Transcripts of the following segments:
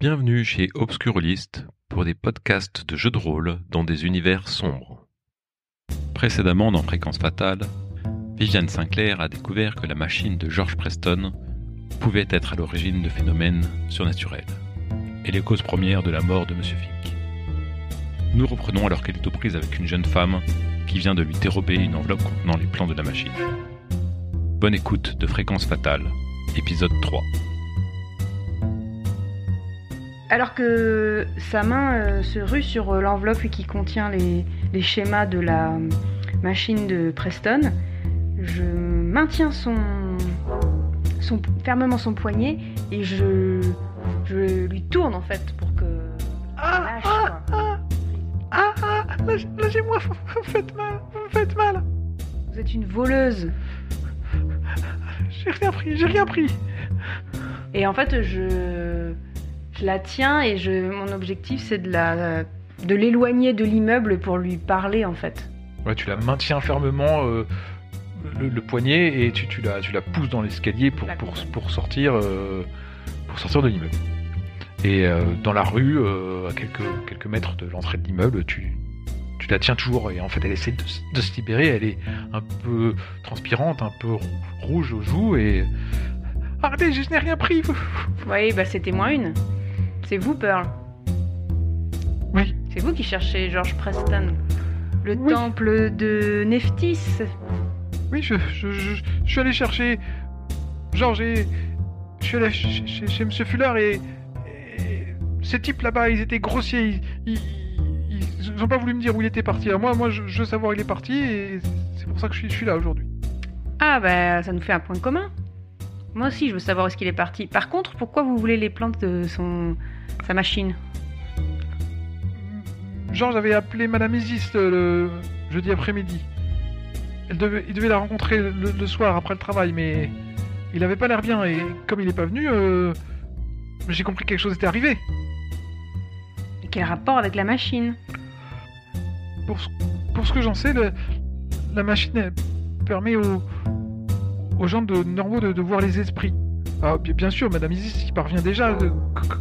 Bienvenue chez Obscurlist pour des podcasts de jeux de rôle dans des univers sombres. Précédemment dans Fréquence Fatale, Viviane Sinclair a découvert que la machine de George Preston pouvait être à l'origine de phénomènes surnaturels et les causes premières de la mort de M. Fink. Nous reprenons alors qu'elle est aux prises avec une jeune femme qui vient de lui dérober une enveloppe contenant les plans de la machine. Bonne écoute de Fréquence Fatale, épisode 3. Alors que sa main euh, se rue sur euh, l'enveloppe qui contient les, les schémas de la machine de Preston, je maintiens son, son- fermement son poignet et je, je lui tourne en fait pour que Ah, ah, ah, ah, ah, lâchez- lâchez-moi, vous faites mal, vous faites mal. Vous êtes une voleuse. J'ai rien pris, j'ai rien pris. Et en fait, je, je la tiens et je, mon objectif c'est de la de l'éloigner de l'immeuble pour lui parler en fait. Ouais, tu la maintiens fermement euh, le, le poignet et tu, tu la, tu la pousses dans l'escalier pour, pour, sortir, euh, pour sortir de l'immeuble. Et euh, dans la rue, à quelques, quelques mètres de l'entrée de l'immeuble, tu, tu la tiens toujours et en fait elle essaie de, se libérer. Elle est un peu transpirante, un peu rou- rouge aux joues et arrêtez, je n'ai rien pris. vous- Oui, bah c'était moins une. C'est vous, Pearl. Oui. C'est vous qui cherchez George Preston. Le Oui. temple de Nephthys. Oui, je, je, je, je suis allé chercher Georges et je suis allé chez, chez, chez Monsieur Fuller et, et ces types là-bas, ils étaient grossiers. Ils, ils, ils ont pas voulu me dire où il était parti. Alors moi, moi, je, je veux savoir où il est parti et c'est pour ça que je suis, je suis là aujourd'hui. Ah bah ça nous fait un point commun. Moi aussi, je veux savoir où est-ce qu'il est parti. Par contre, pourquoi vous voulez les plantes de son sa machine? Georges avait appelé Madame Isis le, jeudi après-midi. Devait, il devait la rencontrer le, le soir après le travail, mais il avait pas l'air bien et comme il est pas venu, euh, j'ai compris que quelque chose était arrivé. Et quel rapport avec la machine? Pour ce, pour ce que j'en sais, le- la machine permet aux, aux gens de Norbo de, de voir les esprits. Ah, bi- bien sûr, Madame Isis y parvient déjà, euh,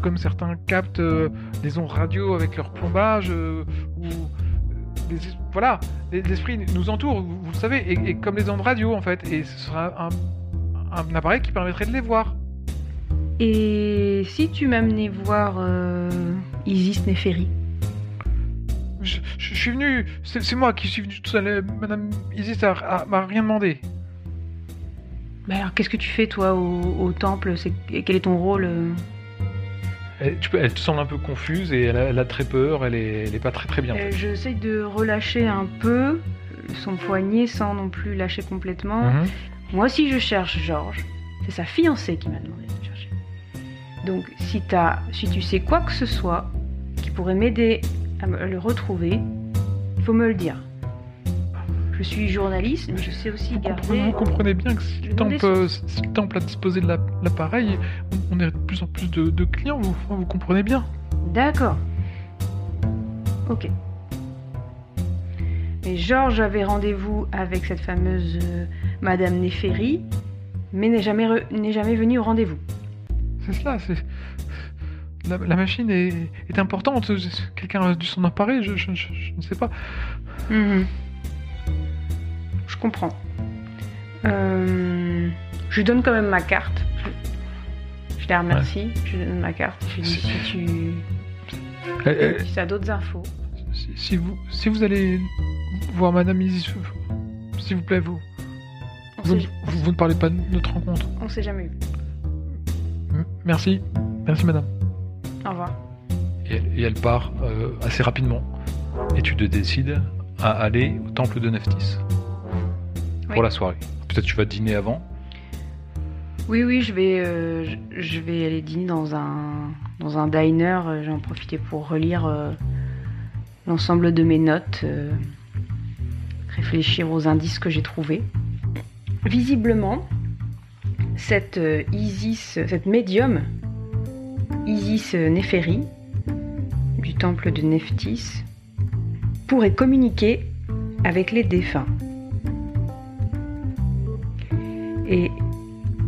comme certains captent euh, des ondes radio avec leur plombage, euh, ou euh, les voilà, les, les esprits nous entourent, vous, vous le savez, et, et comme les ondes radio en fait, et ce sera un, un appareil qui permettrait de les voir. Et si tu m'amenais voir euh, Isis Néphérie Je, je- je suis venu, c'est moi qui suis venu tout seul. Madame Isis m'a rien demandé. Bah alors qu'est-ce que tu fais toi au, au temple? C'est et quel est ton rôle euh? Elle, tu peux- elle te semble un peu confuse et elle a, elle a très peur, elle est, elle est pas très très bien. en Euh, fait. J'essaye de relâcher un peu son poignet sans non plus lâcher complètement. Mhm. Moi aussi, je cherche Georges. C'est sa fiancée qui m'a demandé de le chercher. Donc, si, si tu sais quoi que ce soit qui pourrait m'aider à me le retrouver, il faut me le dire. Je suis journaliste, mais je sais aussi Vous, comprenez, garder. vous comprenez bien que si le, temple, euh, si le temple a disposé de la- l'appareil, on, on est de plus en plus de, de clients, vous, vous comprenez bien. D'accord. Ok. Mais Georges avait rendez-vous avec cette fameuse euh, Madame Néphérie, mais n'est jamais, re- jamais venu au rendez-vous. C'est cela, c'est... La, la machine est, est importante, quelqu'un a dû s'en emparer, je, je- je- je ne sais pas. Mhm. Je comprends. Euh, je lui donne quand même ma carte. Je, je la remercie. Je lui donne ma carte. Je lui dis si tu Euh, euh, si tu as d'autres infos. si, si vous, si vous allez voir Madame Isis, s'il vous plaît, vous, vous, s'est, vous- vous ne parlez pas de notre rencontre. on s'est jamais vu. Merci, merci Madame. Au revoir. Et elle, et elle part euh, assez rapidement. Et tu te décides à aller au temple de Nephthys. Pour Oui. la soirée. Peut-être tu vas dîner avant. Oui, oui, je vais, euh, je, je vais aller dîner dans un, dans un diner. Euh, Je vais en profiter pour relire euh, l'ensemble de mes notes, euh, réfléchir aux indices que j'ai trouvés. Visiblement, cette Isis, cette médium, Isis Néphérie, du temple de Nephthys, pourrait communiquer avec les défunts. Et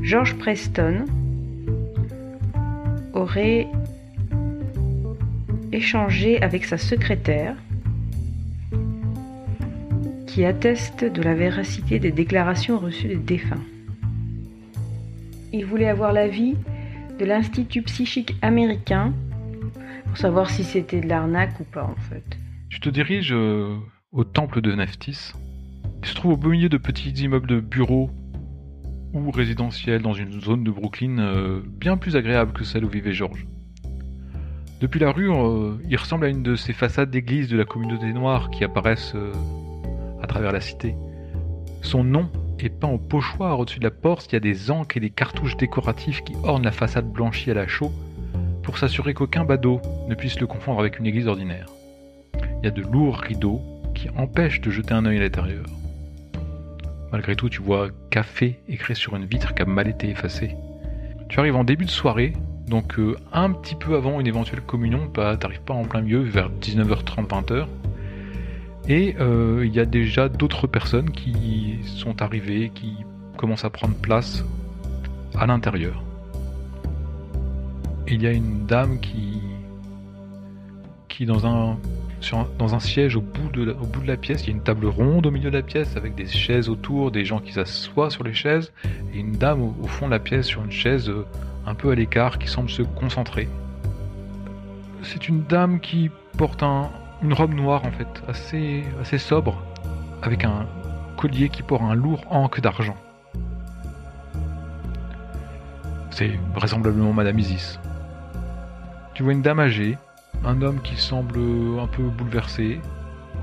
George Preston aurait échanger avec sa secrétaire qui atteste de la véracité des déclarations reçues des défunts. Il voulait avoir l'avis de l'Institut psychique américain pour savoir si c'était de l'arnaque ou pas en fait. Tu te diriges euh, au temple de Neftis, qui se trouve au beau milieu de petits immeubles de bureaux ou résidentiels dans une zone de Brooklyn euh, bien plus agréable que celle où vivait George. Depuis la rue, euh, il ressemble à une de ces façades d'église de la communauté noire qui apparaissent à travers la cité. Son nom est peint au pochoir au-dessus de la porte, il y a des ancres et des cartouches décoratifs qui ornent la façade blanchie à la chaux pour s'assurer qu'aucun badaud ne puisse le confondre avec une église ordinaire. Il y a de lourds rideaux qui empêchent de jeter un œil à l'intérieur. Malgré tout, tu vois café écrit sur une vitre qui a mal été effacée. Tu arrives en début de soirée, donc euh, un petit peu avant une éventuelle communion, pas, t'arrives pas en plein milieu, vers 19h30, 20h. Et euh, il y a déjà d'autres personnes qui sont arrivées, qui commencent à prendre place à l'intérieur. Il y a une dame qui, qui dans un, dans un siège au bout, de la, pièce, il y a une table ronde au milieu de la pièce avec des chaises autour, des gens qui s'assoient sur les chaises, et une dame au, fond de la pièce sur une chaise euh, un peu à l'écart qui semble se concentrer. C'est une dame qui porte un, une robe noire en fait, assez, assez sobre, avec un collier qui porte un lourd ancre d'argent. C'est vraisemblablement Madame Isis. Tu vois une dame âgée, un homme qui semble un peu bouleversé,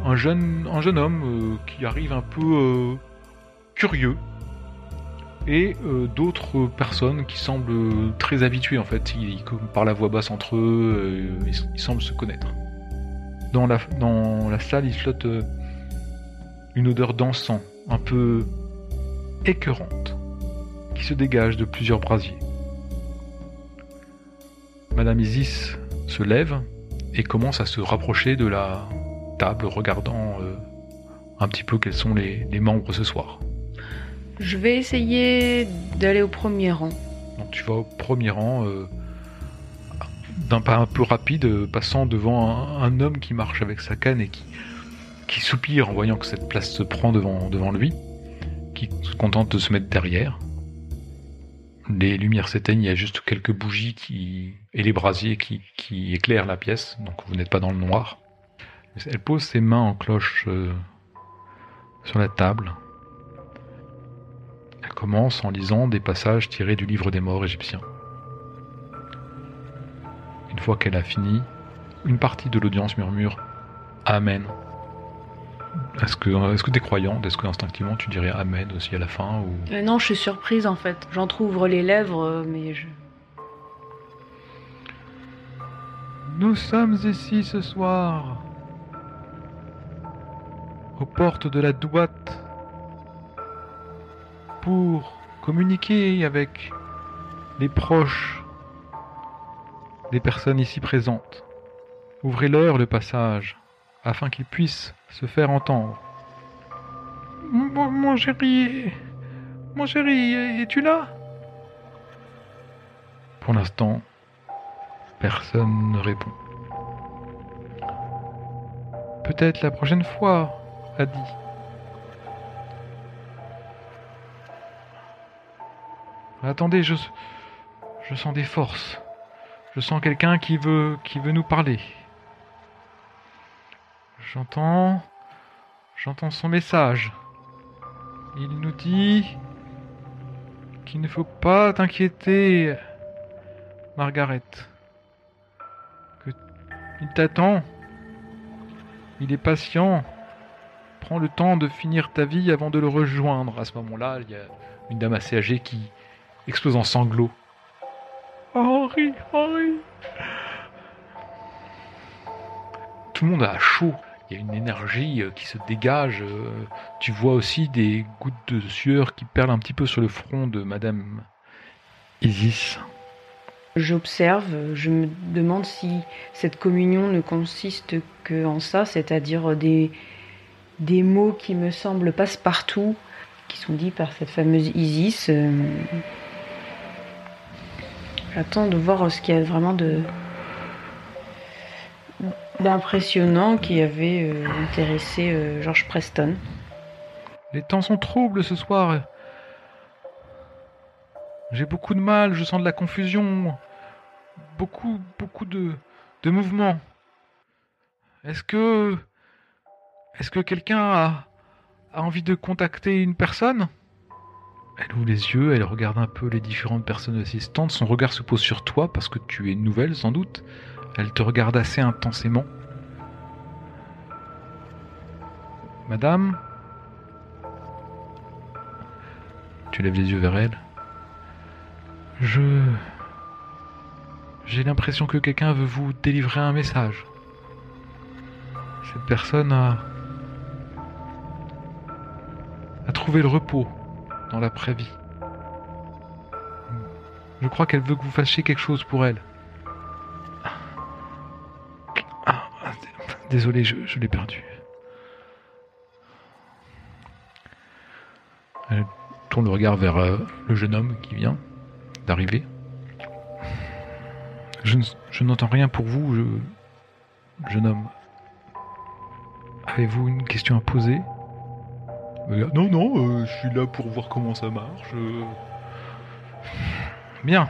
un jeune, un jeune homme euh, qui arrive un peu euh, curieux, et euh, d'autres personnes qui semblent très habituées en fait. Ils, parlent à voix basse entre eux, ils semblent se connaître. Dans la, salle, il flotte une odeur d'encens, un peu écœurante, qui se dégage de plusieurs brasiers. Madame Isis se lève et commence à se rapprocher de la table, regardant euh, un petit peu quels sont les, les, membres ce soir. Je vais essayer d'aller au premier rang. Donc tu vas au premier rang. Euh, d'un pas un peu rapide, euh, passant devant un, homme qui marche avec sa canne et qui, qui soupire en voyant que cette place se prend devant, devant lui, qui se contente de se mettre derrière. Les lumières s'éteignent, il y a juste quelques bougies qui, et les brasiers qui, éclairent la pièce, donc vous n'êtes pas dans le noir. Elle pose ses mains en cloche euh, sur la table. Elle commence en lisant des passages tirés du livre des morts égyptiens. Une fois qu'elle a fini, une partie de l'audience murmure Amen. Est-ce que est-ce que t'es croyante? Est-ce que instinctivement tu dirais Amen aussi à la fin ou... Euh, non, je suis surprise en fait. J'entr'ouvre les lèvres, euh, mais je. Nous sommes ici ce soir, aux portes de la droite, pour communiquer avec les proches des personnes ici présentes. Ouvrez-leur le passage, afin qu'ils puissent se faire entendre. Mon, chéri, mon chéri, es-tu là? Pour l'instant, personne ne répond. Peut-être la prochaine fois, a. Attendez, je, je sens des forces. Je sens quelqu'un qui veut, qui veut nous parler. J'entends, j'entends son message. Il nous dit qu'il ne faut pas t'inquiéter, Margaret. Que il t'attend. Il est patient. Prends le temps de finir ta vie avant de le rejoindre. À ce moment-là, il y a une dame assez âgée qui explose en sanglots. Henri, Henri. Tout le monde a chaud. Il y a une énergie euh, qui se dégage. Euh, tu vois aussi des gouttes de sueur qui perlent un petit peu sur le front de Madame Isis. J'observe, je me demande si cette communion ne consiste que en ça, c'est-à-dire des, des mots qui me semblent passe-partout, qui sont dits par cette fameuse Isis. Euh, J'attends de voir ce qu'il y a vraiment de d'impressionnant qui avait euh, intéressé euh, George Preston. Les temps sont troubles ce soir. J'ai beaucoup de mal, je sens de la confusion. Beaucoup, beaucoup de, de mouvements. Est-ce que. Est-ce que quelqu'un a, a envie de contacter une personne? Elle ouvre les yeux, elle regarde un peu les différentes personnes assistantes. Son regard se pose sur toi parce que tu es nouvelle sans doute. Elle te regarde assez intensément. Madame Tu lèves les yeux vers elle. Je... J'ai l'impression que quelqu'un veut vous délivrer un message. Cette personne a... a trouvé le repos dans l'après-vie. Je crois qu'elle veut que vous fassiez quelque chose pour elle. Désolé, je, je l'ai perdu. Elle tourne le regard vers euh, le jeune homme qui vient d'arriver. Je, ne- je n'entends rien pour vous, je- jeune homme. Avez-vous une question à poser? Euh, Non, non, euh, je suis là pour voir comment ça marche. euh. Bien.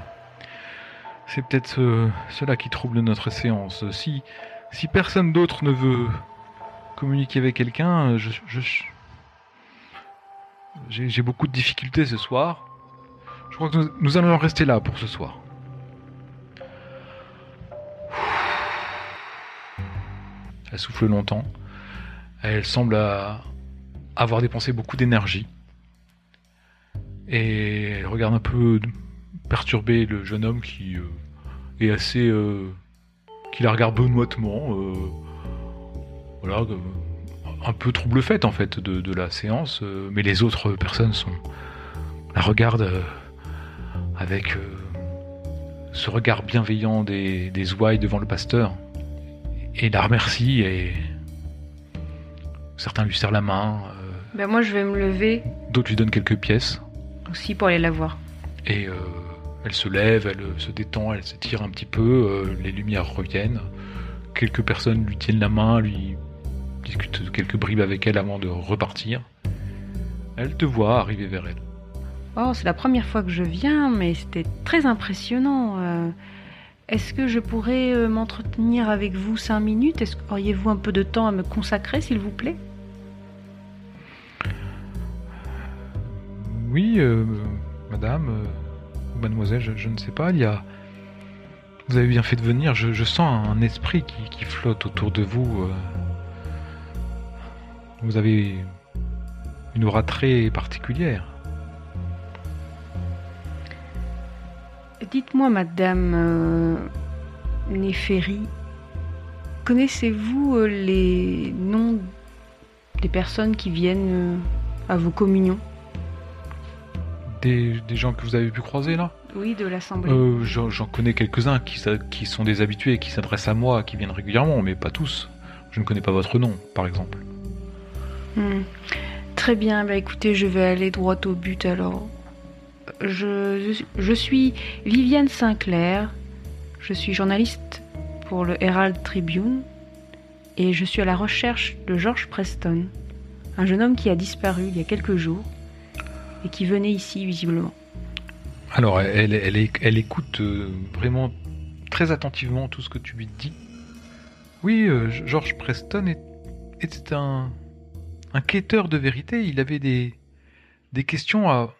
C'est peut-être ce- cela qui trouble notre séance. Si, si personne d'autre ne veut communiquer avec quelqu'un, j'ai beaucoup de difficultés ce soir. Je crois que nous, allons rester là pour ce soir. Elle souffle longtemps. Elle semble avoir dépensé beaucoup d'énergie. Et elle regarde un peu perturbé le jeune homme qui euh, est assez... qui la regarde benoîtement. euh, voilà, euh, un peu trouble faite en fait de, de la séance. euh, mais les autres personnes sont la regardent avec ce regard bienveillant des, des ouailles devant le pasteur et la remercie et certains lui serrent la main, Ben moi je vais me lever d'autres lui donnent quelques pièces aussi pour aller la voir. et euh, elle se lève, elle euh, se détend, elle s'étire un petit peu, euh, les lumières reviennent, quelques personnes lui tiennent la main, lui discutent quelques bribes avec elle avant de repartir. Elle te voit arriver vers elle. Oh, c'est la première fois que je viens, mais c'était très impressionnant. euh. Est-ce que je pourrais euh, m'entretenir avec vous cinq minutes? Est-ce que auriez-vous un peu de temps à me consacrer, s'il vous plaît? Oui, euh, madame, mademoiselle, je, ne sais pas, il y a... Vous avez bien fait de venir, je, sens un esprit qui, flotte autour de vous. euh. Vous avez une aura très particulière. Dites-moi, madame euh, connaissez-vous euh, les noms des personnes qui viennent euh, à vos communions? Des, des gens que vous avez pu croiser là? Oui, de l'Assemblée. Euh, J'en connais quelques-uns qui, sont des habitués, et qui s'adressent à moi, qui viennent régulièrement, mais pas tous. Je ne connais pas votre nom, par exemple. Hmm. Très bien, bah écoutez, je vais aller droit au but alors. Je, je suis Viviane Sinclair, je suis journaliste pour le Herald Tribune et je suis à la recherche de George Preston, un jeune homme qui a disparu il y a quelques jours qui venait ici visiblement. Alors, elle, elle, écoute euh, vraiment très attentivement tout ce que tu lui dis. Oui, euh, George Preston est- était un, quêteur de vérité. Il avait des, des questions à,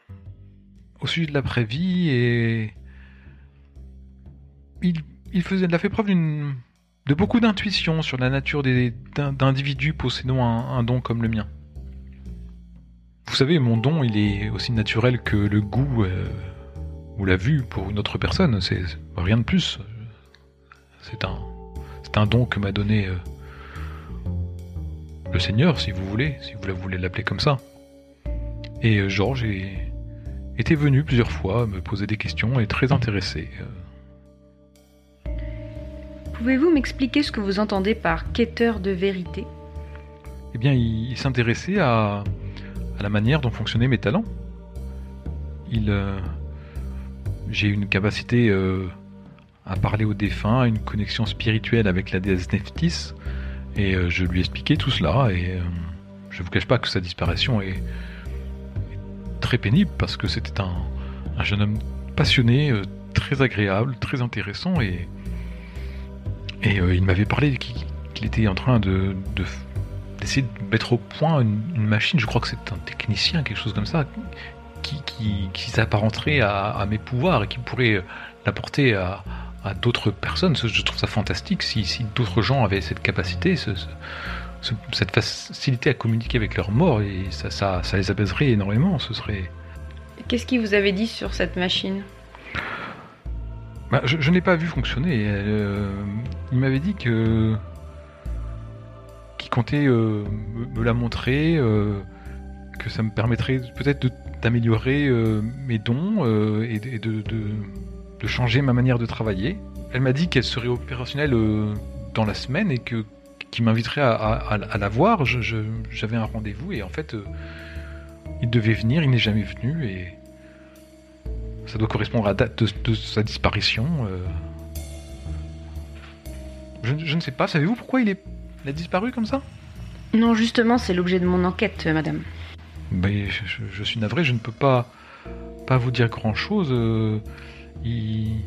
au sujet de l'après-vie et il, il, faisait, il a fait preuve de beaucoup d'intuition sur la nature des, d'individus possédant un don comme le mien. Vous savez, mon don, il est aussi naturel que le goût euh, ou la vue pour une autre personne. C'est rien de plus. C'est un, c'est un don que m'a donné euh, le Seigneur, si vous voulez, si vous la voulez l'appeler comme ça. Et euh, Georges est- était venu plusieurs fois me poser des questions et très intéressé. Pouvez-vous m'expliquer ce que vous entendez par quêteur de vérité? Eh bien, il, il s'intéressait à, la manière dont fonctionnaient mes talents. Il, euh, j'ai une capacité euh, à parler aux défunts, une connexion spirituelle avec la déesse Nephthys. Et euh, je lui ai expliqué tout cela. Et je vous cache pas que sa disparition est, très pénible parce que c'était un, un jeune homme passionné, très agréable, très intéressant. Et, il m'avait parlé qu'il qu'il était en train de, de- d'essayer de mettre au point une, une machine. Je crois que c'est un technicien, quelque chose comme ça, qui, qui, qui s'apparenterait à, à mes pouvoirs et qui pourrait l'apporter à, à d'autres personnes. Je trouve ça fantastique si, si d'autres gens avaient cette capacité, ce- ce- ce- cette facilité à communiquer avec leurs morts, et ça, ça, ça les apaiserait énormément. Ce serait. Qu'est-ce qu'il vous avait dit sur cette machine? Bah, je je ne l'ai pas vu fonctionner. euh, il m'avait dit que euh, me, la montrer, euh, que ça me permettrait peut-être d'améliorer euh, mes dons et, de, changer ma manière de travailler. Elle m'a dit qu'elle serait opérationnelle dans la semaine et que qu'il m'inviterait à, la voir. J'avais un rendez-vous et en fait, il devait venir, il n'est jamais venu et ça doit correspondre à la date de, sa disparition. Je, je ne sais pas, savez-vous pourquoi il, est, a disparu comme ça? Non, justement, c'est l'objet de mon enquête, euh, madame. Ben, je, je- je suis navré, je ne peux pas, pas vous dire grand-chose. euh, il-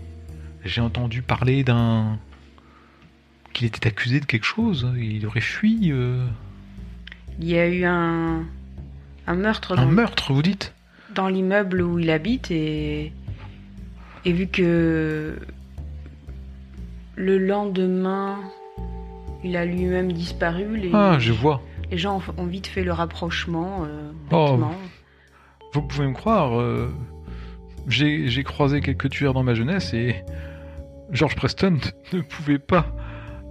J'ai entendu parler d'un... qu'il était accusé de quelque chose, il aurait fui. euh, Il y a eu un, un meurtre Un dans, meurtre, vous dites? dans l'immeuble où il habite et, et vu que le lendemain, il a lui-même disparu, les, Ah, je vois. les gens ont, vite fait le rapprochement. euh, Oh. Vous pouvez me croire, euh, j'ai croisé quelques tueurs dans ma jeunesse et George Preston ne pouvait pas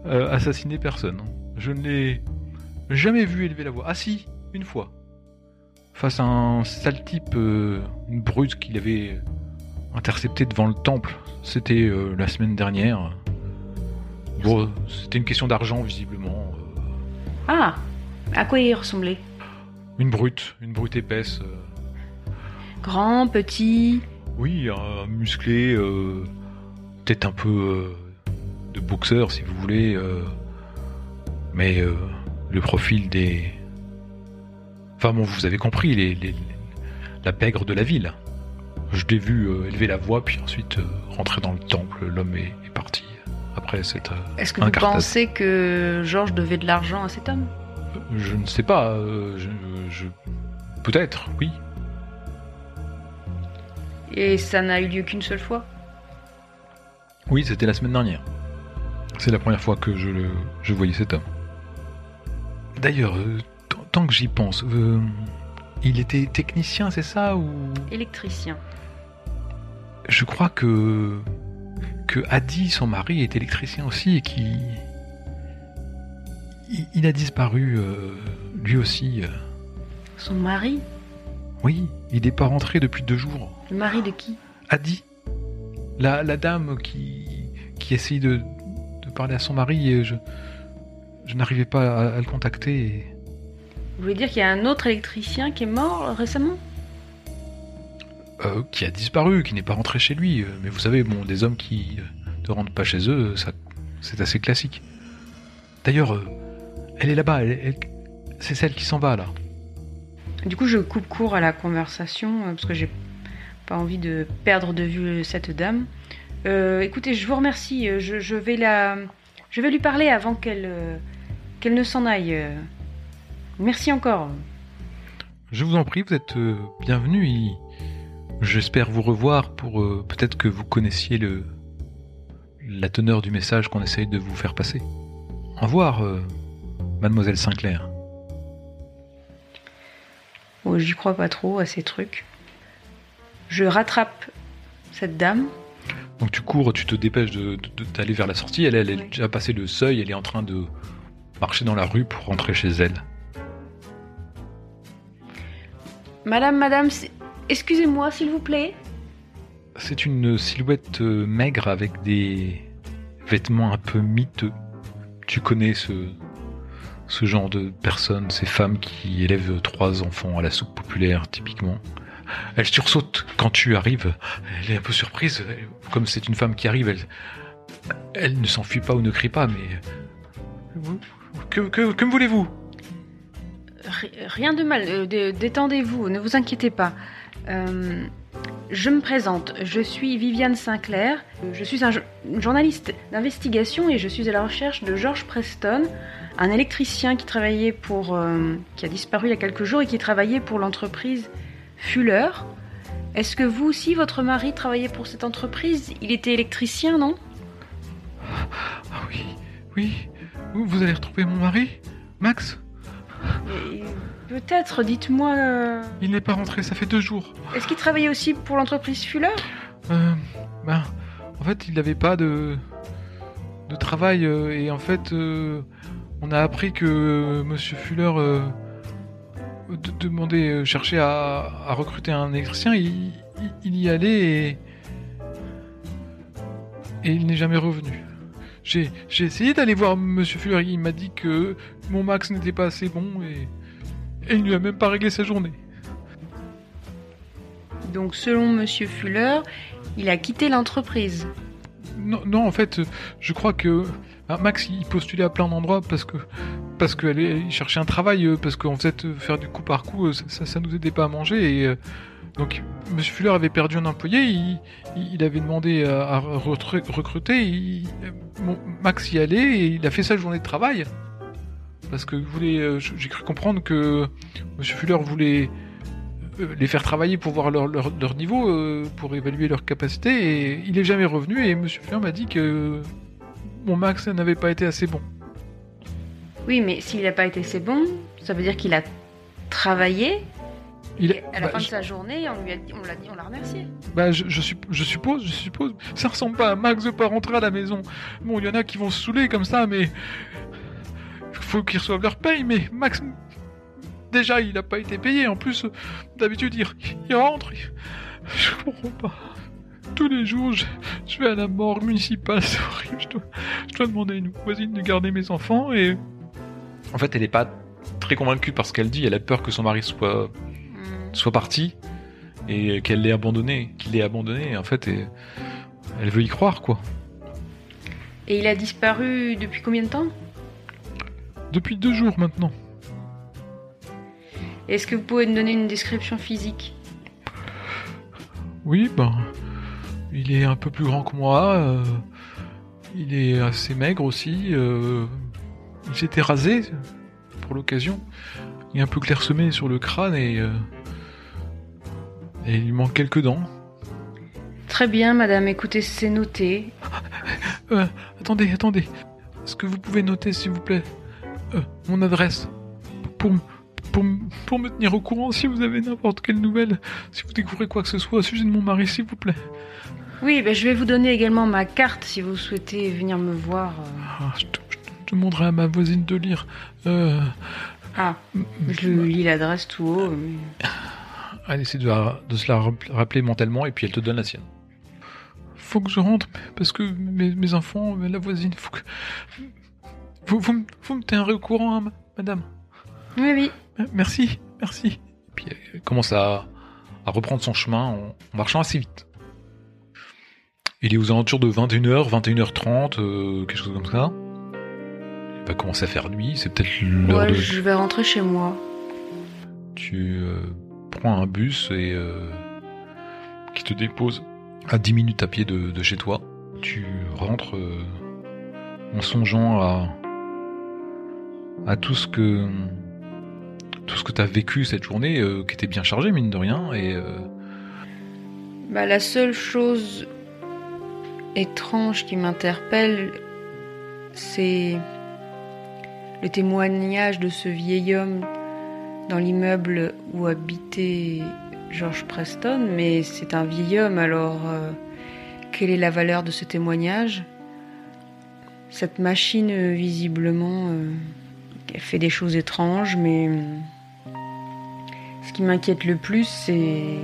euh, assassiner personne. Je ne l'ai jamais vu élever la voix. Ah si, une fois. Face à un sale type, une brute qu'il avait intercepté devant le temple. C'était la semaine dernière. Bon, c'était une question d'argent visiblement. euh, Ah, à quoi il ressemblait? Une brute, une brute épaisse. euh, Grand, petit? Oui, un musclé, euh, peut-être un peu euh, de boxeur si vous voulez, euh, mais le profil des... Enfin bon, vous avez compris, les, les- la pègre de la ville. Je l'ai vu élever la voix, puis ensuite rentrer dans le temple. L'homme est, est parti. Après cette... euh, Est-ce que vous incartade. pensez que Georges devait de l'argent à cet homme? Je ne sais pas, euh, je... je- Peut-être, oui. Et ça n'a eu lieu qu'une seule fois? Oui, c'était la semaine dernière. C'est la première fois que je, le, je voyais cet homme. D'ailleurs, euh, tant- tant que j'y pense, euh, il était technicien, c'est ça ou Électricien. Je crois que que Adi, son mari, est électricien aussi et qui il, il a disparu euh, lui aussi. euh. Son mari? Oui, il n'est pas rentré depuis deux jours. Le mari de qui? Adi, la, la dame qui, qui essaye de, de parler à son mari, et je, je n'arrivais pas à, à le contacter. et- Vous voulez dire qu'il y a un autre électricien qui est mort récemment? Euh, qui a disparu, qui n'est pas rentré chez lui. euh, Mais vous savez, bon, des hommes qui euh, ne rentrent pas chez eux, ça, c'est assez classique. D'ailleurs, euh, elle est là-bas, elle- elle- c'est celle qui s'en va là. Du coup, je coupe court à la conversation parce que j'ai pas envie de perdre de vue cette dame. Euh, écoutez, je vous remercie. Je, je vais la, je vais lui parler avant qu'elle, euh, qu'elle ne s'en aille. Merci encore. Je vous en prie, vous êtes bienvenue. J'espère vous revoir pour euh, peut-être que vous connaissiez le la teneur du message qu'on essaye de vous faire passer. Au revoir, euh, mademoiselle Sinclair. Bon, J'y crois pas trop à ces trucs. Je rattrape cette dame. Donc tu cours, tu te dépêches de- de- d'aller vers la sortie. Elle, elle est Oui. déjà passé le seuil, elle est en train de marcher dans la rue pour rentrer chez elle. Madame, madame, c'est- excusez-moi s'il vous plaît. C'est une silhouette euh, maigre avec des vêtements un peu miteux. Tu connais ce, ce genre de personnes, ces femmes qui élèvent trois enfants à la soupe populaire, typiquement. Elle sursaute quand tu arrives. Elle est un peu surprise. Comme c'est une femme qui arrive, elle, Elle ne s'enfuit pas ou ne crie pas, mais. Que, que, que me voulez-vous? Ri- Rien de mal, euh, dé- détendez-vous, ne vous inquiétez pas. Euh, je me présente, je suis Viviane Sinclair, je suis un journaliste d'investigation et je suis à la recherche de George Preston, un électricien qui travaillait pour, euh, qui a disparu il y a quelques jours et qui travaillait pour l'entreprise Fuller. Est-ce que vous aussi, votre mari travaillait pour cette entreprise? Il était électricien, non? Ah oui, oui. Vous, vous allez retrouver mon mari Max? Et Peut-être, dites-moi. euh, Il n'est pas rentré, ça fait deux jours. Est-ce qu'il travaillait aussi pour l'entreprise Fuller? Euh, ben, en fait, il n'avait pas de, de travail euh, et en fait, euh, on a appris que euh, Monsieur Fuller euh, de- demandait, euh, cherchait à, à recruter un électricien. Il, il- il y allait et, et il n'est jamais revenu. J'ai j'ai essayé d'aller voir Monsieur Fuller. Il m'a dit que mon Max n'était pas assez bon et, et il ne lui a même pas réglé sa journée. Donc, selon Monsieur Fuller, il a quitté l'entreprise. Non, non, en fait, je crois que ah, Max il postulait à plein d'endroits parce que parce cherchait un travail euh, parce qu'en fait euh, faire du coup par coup euh, ça, ça, nous aidait pas à manger et donc Monsieur Fuller avait perdu un employé, il, avait demandé à, recruter, il- bon, Max y allait et il a fait sa journée de travail parce que voulait, euh, j'ai cru comprendre que Monsieur Fuller voulait euh, les faire travailler pour voir leur, leur, leur niveau, euh, pour évaluer leur capacité, et il est jamais revenu, et Monsieur Fuller m'a dit que mon Max n'avait pas été assez bon. Oui, mais s'il n'a pas été assez bon, ça veut dire qu'il a travaillé. Il, et à la bah, fin de je, sa journée, on lui a dit, on l'a dit, on l'a remercié. bah, je, je suppose, je suppose, ça ressemble pas à Max de pas rentrer à la maison. Bon, il y en a qui vont se saouler comme ça, mais faut qu'ils reçoivent leur paye, mais Max, déjà, il n'a pas été payé, en plus, d'habitude, il, il rentre, je comprends pas. Tous les jours, je, je vais à la morgue municipale, c'est horrible, je dois, je dois demander à une voisine de garder mes enfants, et En fait, elle n'est pas très convaincue par ce qu'elle dit. Elle a peur que son mari soit, soit parti et qu'elle l'ait abandonné, qu'il l'ait abandonné. En fait, et elle veut y croire, quoi. Et il a disparu depuis combien de temps? Depuis deux jours maintenant. Est-ce que vous pouvez me donner une description physique? Oui, ben, il est un peu plus grand que moi. euh, il est assez maigre aussi. euh, il s'était rasé pour l'occasion. Il est un peu clairsemé sur le crâne et, euh, et il lui manque quelques dents. Très bien, madame, écoutez, c'est noté. Attendez, attendez. Est-ce que vous pouvez noter, s'il vous plaît, euh, mon adresse pour, pour, pour me tenir au courant si vous avez n'importe quelle nouvelle, si vous découvrez quoi que ce soit au sujet de mon mari, s'il vous plaît. Oui, ben, je vais vous donner également ma carte si vous souhaitez venir me voir. euh. Ah, je, je- je demanderai à ma voisine de lire. Euh, Ah, je lis l'adresse tout haut. mais- Elle essaie de, la- de se la rapp- rappeler mentalement et puis elle te donne la sienne. faut que je rentre parce que mes, mes enfants, la voisine, faut que. Vous, vous, me- vous me tiendrez au courant, hein, ma- madame. Oui, oui. Euh, Merci, merci. Puis elle commence à, à reprendre son chemin en, en marchant assez vite. Il est aux alentours de 21h, 21h30, euh, quelque chose comme ça. Il va commencer à faire nuit, c'est peut-être l'heure Ouais, de... je vais rentrer chez moi. Tu euh, prends un bus et euh, qui te dépose à 10 minutes à pied de, de chez toi. Tu rentres euh, en songeant à à tout ce que tout ce que t'as vécu cette journée euh, qui était bien chargée mine de rien et euh, Bah, la seule chose étrange qui m'interpelle, c'est le témoignage de ce vieil homme dans l'immeuble où habitait George Preston, mais c'est un vieil homme, alors euh, quelle est la valeur de ce témoignage? Cette machine, visiblement, fait des choses étranges, mais euh, ce qui m'inquiète le plus, c'est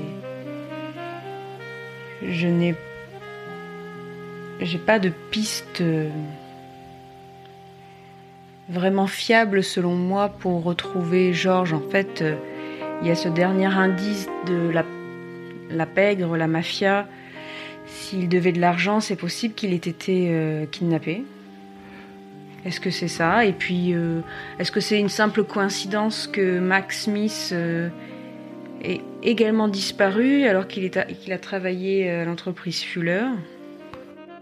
je n'ai j'ai pas de piste euh, vraiment fiable selon moi pour retrouver Georges. En fait, euh, il y a ce dernier indice de la, la pègre, la mafia, S'il devait de l'argent, c'est possible qu'il ait été euh, kidnappé. Est-ce que c'est ça Et puis, euh, est-ce que c'est une simple coïncidence que Max Smith euh, ait également disparu alors qu'il est a- qu'il a travaillé à l'entreprise Fuller?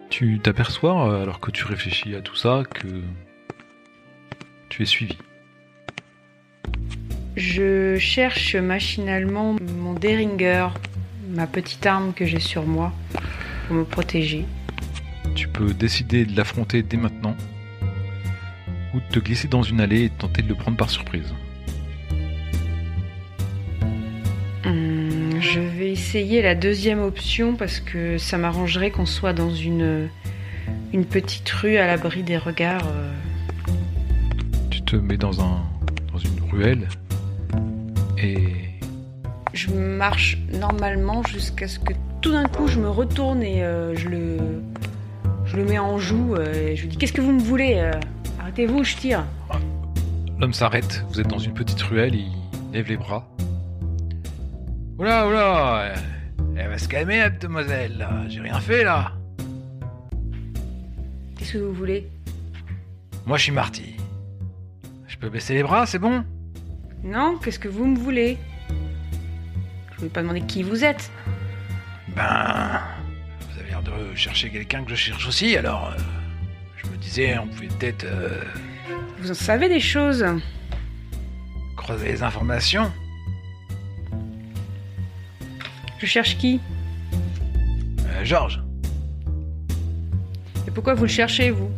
Tu t'aperçois, euh, alors que tu réfléchis à tout ça, que tu es suivi. Je cherche machinalement mon Derringer, ma petite arme que j'ai sur moi pour me protéger. Tu peux décider de l'affronter dès maintenant, ou de te glisser dans une allée et tenter de le prendre par surprise. Hum, je vais essayer la deuxième option parce que ça m'arrangerait qu'on soit dans une, une petite rue à l'abri des regards. euh. Tu te mets dans, un, dans une ruelle, et Je marche normalement jusqu'à ce que tout d'un coup je me retourne et euh, je le je le mets en joue. euh, et je lui dis qu'est-ce que vous me voulez euh? Arrêtez-vous, je tire. l'homme s'arrête. Vous êtes dans une petite ruelle, il lève les bras. Oula, oula Elle va se calmer, la demoiselle. J'ai rien fait, là. Qu'est-ce que vous voulez? Moi, je suis Marty. Je peux baisser les bras, c'est bon? Non, qu'est-ce que vous me voulez? Je ne vais pas demander qui vous êtes. Ben, vous avez l'air de chercher quelqu'un que je cherche aussi, alors euh, on pouvait peut-être euh, Vous en savez des choses. croiser les informations. Je cherche qui? Euh, Georges, Et pourquoi vous le cherchez, vous?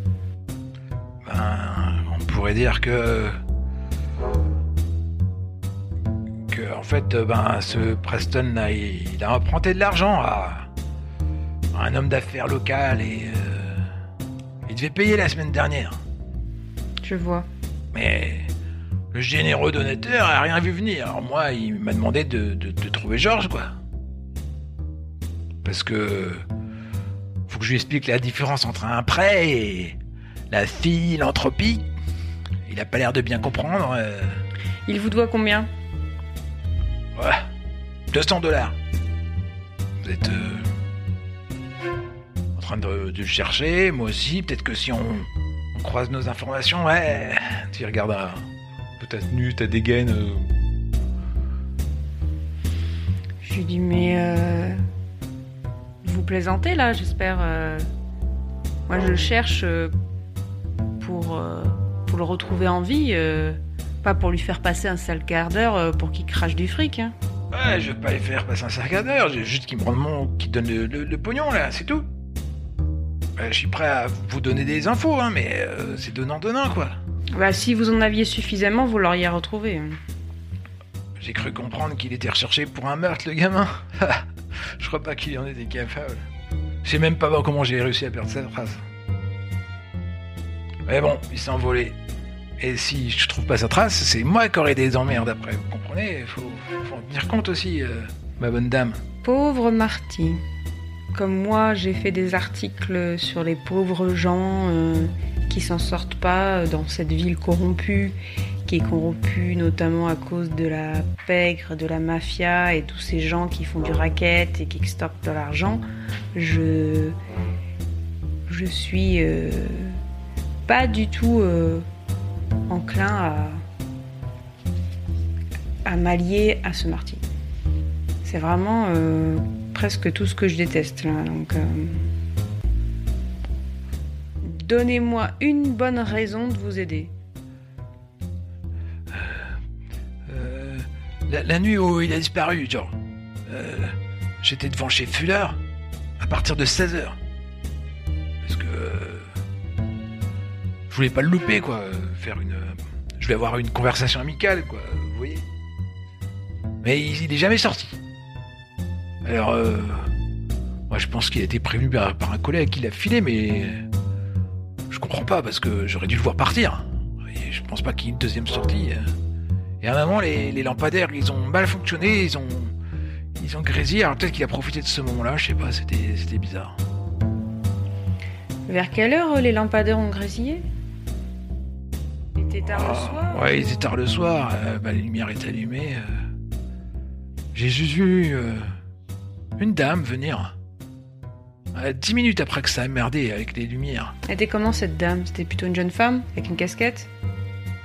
Ben, on pourrait dire que que en fait, euh, ben, ce Preston là, il, il a emprunté de l'argent à, à un homme d'affaires local et euh, il devait payer la semaine dernière. Je vois. Mais le généreux donateur a rien vu venir. Alors moi, il m'a demandé de, de- de trouver Georges, quoi. Parce que faut que je lui explique la différence entre un prêt et la philanthropie. Il a pas l'air de bien comprendre. euh, Il vous doit combien? Voilà. 200 dollars. Vous êtes euh, train de, de le chercher, moi aussi. Peut-être que si on, croise nos informations, ouais, tu regardes un, Ta tenue, ta dégaine. euh, Je lui dis, mais euh, vous plaisantez là, j'espère. euh. Moi, je le cherche euh, pour, pour le retrouver en vie, pas pour lui faire passer un sale quart d'heure pour qu'il crache du fric. hein. Ouais, je vais pas les faire passer un cercle d'heure, j'ai juste qu'ils me rendent mon... le, le- le pognon, là, c'est tout. Ouais, je suis prêt à vous donner des infos, hein, mais euh, c'est donnant-donnant, quoi. Bah, si vous en aviez suffisamment, vous l'auriez retrouvé. J'ai cru comprendre qu'il était recherché pour un meurtre, le gamin. je crois pas qu'il en était capable. Je sais même pas comment j'ai réussi à perdre cette trace. Mais bon, il s'est envolé. Et si je trouve pas sa trace, c'est moi qui aurai des emmerdes après, vous comprenez? Faut, faut en tenir compte aussi, euh, ma bonne dame. Pauvre Marty. Comme moi, j'ai fait des articles sur les pauvres gens euh, qui s'en sortent pas dans cette ville corrompue, qui est corrompue notamment à cause de la pègre, de la mafia et tous ces gens qui font du racket et qui extorquent de l'argent. Je. Je suis euh, pas du tout euh, enclin à. à m'allier à ce Marty. C'est vraiment euh, presque tout ce que je déteste là. Donc, euh, donnez-moi une bonne raison de vous aider. Euh, la, la nuit où il a disparu, genre. euh, J'étais devant chez Fuller à partir de 16h. Parce que. euh, je voulais pas le louper, quoi. euh, Faire une. Je voulais avoir une conversation amicale, quoi. Vous voyez Mais il, il est jamais sorti. Alors. euh, moi, je pense qu'il a été prévenu par, par un collègue qui l'a filé, mais. Je comprends pas, parce que j'aurais dû le voir partir. Et je pense pas qu'il y ait une deuxième sortie. Et à un moment, les, les lampadaires, ils ont mal fonctionné, ils ont, ils ont grésillé. Alors peut-être qu'il a profité de ce moment-là, je sais pas, c'était, bizarre. Vers quelle heure euh, les lampadaires ont grésillé? Il était tard le Ah, soir Ouais, il était tard le soir, euh, bah, la lumière est allumée. euh. J'ai juste vu euh, une dame venir. Euh, Dix minutes après que ça a merdé avec les lumières. Elle était comment cette dame? C'était plutôt une jeune femme avec une casquette?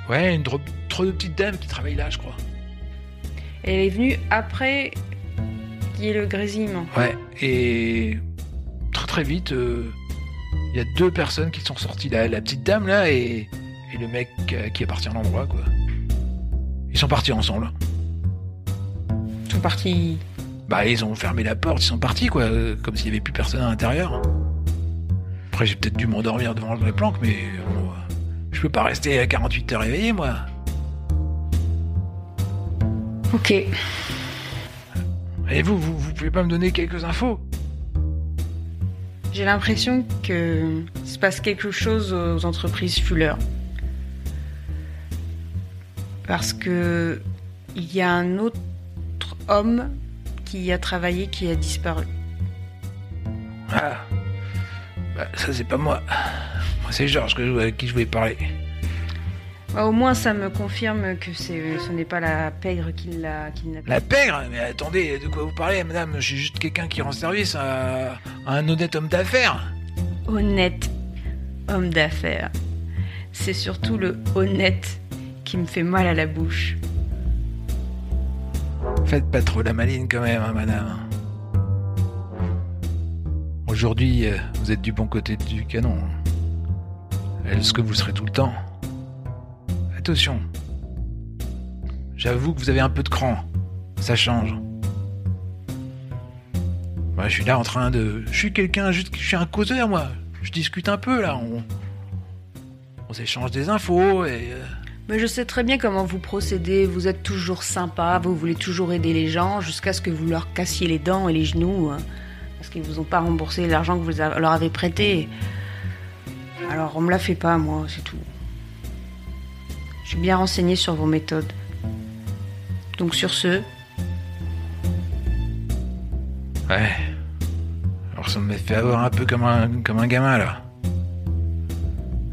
Ouais, une trop de petites dames qui travaillent là, je crois. Et elle est venue après qu'il y ait le grésillement. Ouais, et très très vite, euh, il y a deux personnes qui sont sorties là, la petite dame là et, et le mec euh, qui est parti à l'endroit quoi. Ils sont partis ensemble. Ils sont partis. Bah ils ont fermé la porte, ils sont partis quoi, comme s'il y avait plus personne à l'intérieur. Après j'ai peut-être dû m'endormir devant les planques, mais bon, euh, je peux pas rester à 48 heures éveillé moi. Ok. Et vous, vous, vous pouvez pas me donner quelques infos? J'ai l'impression que se passe quelque chose aux entreprises Fuller. Parce que il y a un autre homme qui y a travaillé qui a disparu. Ah, bah ça c'est pas moi. Moi c'est Georges que je- avec qui je voulais parler. Bah, au moins, ça me confirme que c'est, ce n'est pas la pègre qui l'a. La pègre Mais attendez, de quoi vous parlez, madame? Je suis juste quelqu'un qui rend service à, à un honnête homme d'affaires. Honnête homme d'affaires. C'est surtout le honnête qui me fait mal à la bouche. Faites pas trop la maline quand même, hein, madame. Aujourd'hui, euh, vous êtes du bon côté du canon. Est-ce que vous serez tout le temps? Attention. J'avoue que vous avez un peu de cran. Ça change. Moi, je suis là en train de... Je suis quelqu'un, juste- je suis un causeur, moi. Je discute un peu, là. On, on s'échange des infos et... Mais je sais très bien comment vous procédez. Vous êtes toujours sympa, vous voulez toujours aider les gens jusqu'à ce que vous leur cassiez les dents et les genoux. hein, parce qu'ils vous ont pas remboursé l'argent que vous leur avez prêté. Alors on me la fait pas, moi, c'est tout. Je suis bien renseigné sur vos méthodes. Donc sur ce, Ouais. Alors ça me fait avoir un peu comme un, comme un gamin là.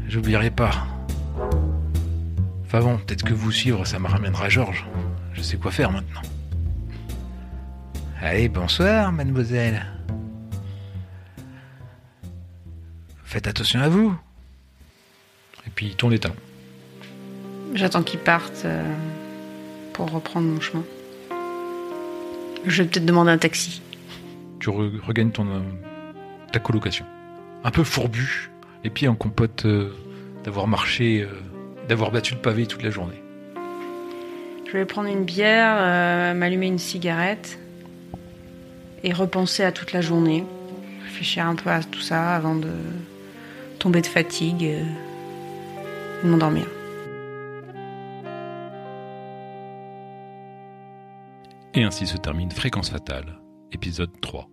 J'oublierai pas. Enfin bon, peut-être que vous suivre, ça me ramènera Georges. Je sais quoi faire maintenant. Allez, bonsoir, mademoiselle. Faites attention à vous. Et puis il tourne les talons. j'attends qu'ils partent euh, pour reprendre mon chemin. Je vais peut-être demander un taxi. Tu re- regagnes ton, euh, ta colocation. Un peu fourbu, les pieds en compote euh, d'avoir marché, euh, d'avoir battu le pavé toute la journée. Je vais prendre une bière, euh, m'allumer une cigarette et repenser à toute la journée. Réfléchir un peu à tout ça avant de tomber de fatigue et de m'endormir. Et ainsi se termine Fréquence Fatale, épisode 3.